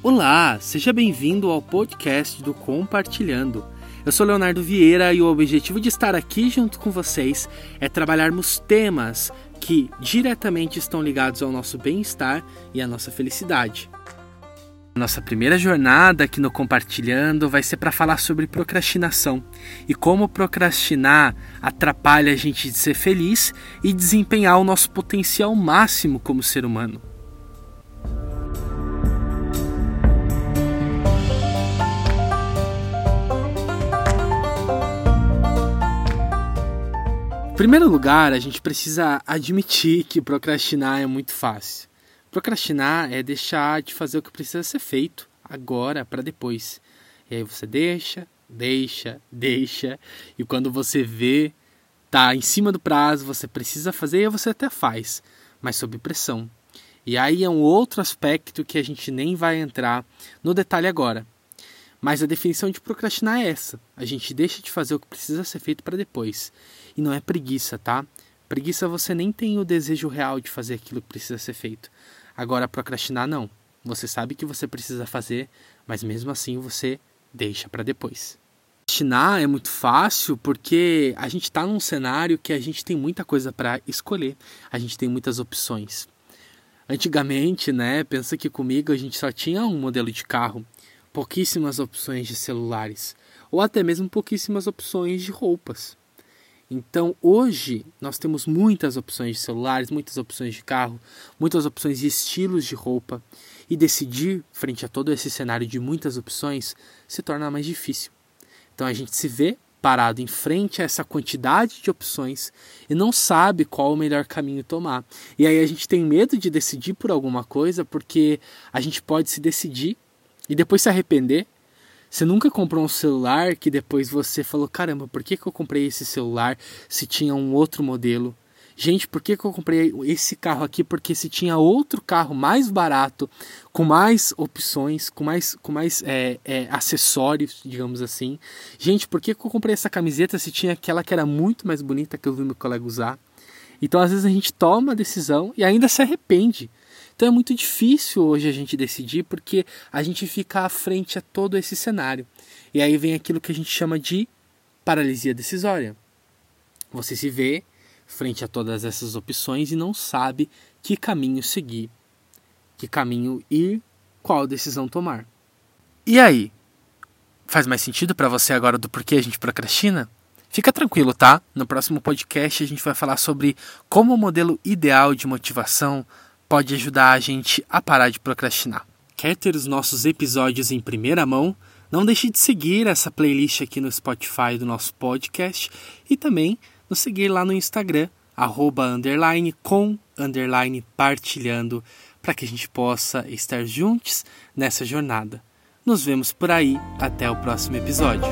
Olá, seja bem-vindo ao podcast do Compartilhando. Eu sou Leonardo Vieira e o objetivo de estar aqui junto com vocês é trabalharmos temas que diretamente estão ligados ao nosso bem-estar e à nossa felicidade. Nossa primeira jornada aqui no Compartilhando vai ser para falar sobre procrastinação e como procrastinar atrapalha a gente de ser feliz e desempenhar o nosso potencial máximo como ser humano. Primeiro lugar, a gente precisa admitir que procrastinar é muito fácil. Procrastinar é deixar de fazer o que precisa ser feito agora para depois. E aí você deixa, deixa, deixa, e quando você vê, tá em cima do prazo, você precisa fazer e você até faz, mas sob pressão. E aí é um outro aspecto que a gente nem vai entrar no detalhe agora. Mas a definição de procrastinar é essa: a gente deixa de fazer o que precisa ser feito para depois. E não é preguiça, tá? Preguiça você nem tem o desejo real de fazer aquilo que precisa ser feito. Agora, procrastinar não. Você sabe que você precisa fazer, mas mesmo assim você deixa para depois. Procrastinar é muito fácil porque a gente está num cenário que a gente tem muita coisa para escolher, a gente tem muitas opções. Antigamente, né, pensa que comigo a gente só tinha um modelo de carro pouquíssimas opções de celulares ou até mesmo pouquíssimas opções de roupas. Então, hoje nós temos muitas opções de celulares, muitas opções de carro, muitas opções de estilos de roupa, e decidir frente a todo esse cenário de muitas opções se torna mais difícil. Então, a gente se vê parado em frente a essa quantidade de opções e não sabe qual o melhor caminho tomar. E aí a gente tem medo de decidir por alguma coisa porque a gente pode se decidir e depois se arrepender. Você nunca comprou um celular que depois você falou: caramba, por que, que eu comprei esse celular se tinha um outro modelo? Gente, por que, que eu comprei esse carro aqui? Porque se tinha outro carro mais barato, com mais opções, com mais, com mais é, é, acessórios, digamos assim. Gente, por que, que eu comprei essa camiseta se tinha aquela que era muito mais bonita que eu vi meu colega usar? Então, às vezes, a gente toma a decisão e ainda se arrepende. Então é muito difícil hoje a gente decidir porque a gente fica à frente a todo esse cenário. E aí vem aquilo que a gente chama de paralisia decisória. Você se vê frente a todas essas opções e não sabe que caminho seguir, que caminho ir, qual decisão tomar. E aí? Faz mais sentido para você agora do porquê a gente procrastina? Fica tranquilo, tá? No próximo podcast a gente vai falar sobre como o modelo ideal de motivação pode ajudar a gente a parar de procrastinar. Quer ter os nossos episódios em primeira mão? Não deixe de seguir essa playlist aqui no Spotify do nosso podcast e também nos seguir lá no Instagram, arroba, underline, com, underline, partilhando, para que a gente possa estar juntos nessa jornada. Nos vemos por aí, até o próximo episódio.